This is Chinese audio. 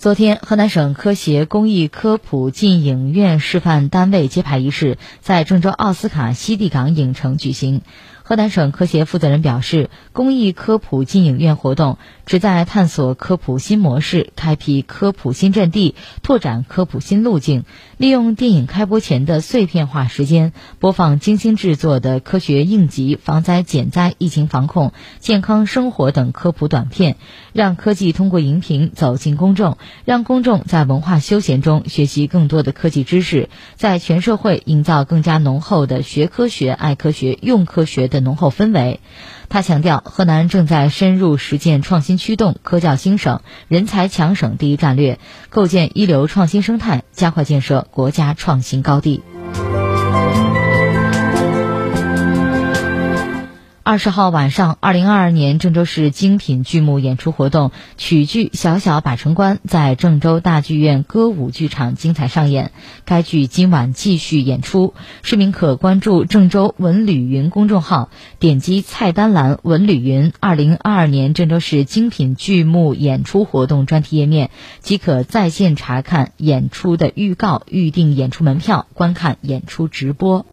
昨天，河南省科协公益科普进影院示范单位揭牌仪式在郑州奥斯卡西地港影城举行。河南省科协负责人表示，公益科普进影院活动旨在探索科普新模式，开辟科普新阵地，拓展科普新路径。利用电影开播前的碎片化时间，播放精心制作的科学应急、防灾减灾、疫情防控、健康生活等科普短片，让科技通过荧屏走进公众，让公众在文化休闲中学习更多的科技知识，在全社会营造更加浓厚的学科学、爱科学、用科学浓厚氛围，他强调，河南正在深入实践创新驱动、科教兴省、人才强省第一战略，构建一流创新生态，加快建设国家创新高地。二十号晚上，二零二二年郑州市精品剧目演出活动曲剧《小小把城关》在郑州大剧院歌舞剧场精彩上演。该剧今晚继续演出，市民可关注郑州文旅云公众号，点击菜单栏“文旅云二零二二年郑州市精品剧目演出活动”专题页面，即可在线查看演出的预告、预订演出门票、观看演出直播。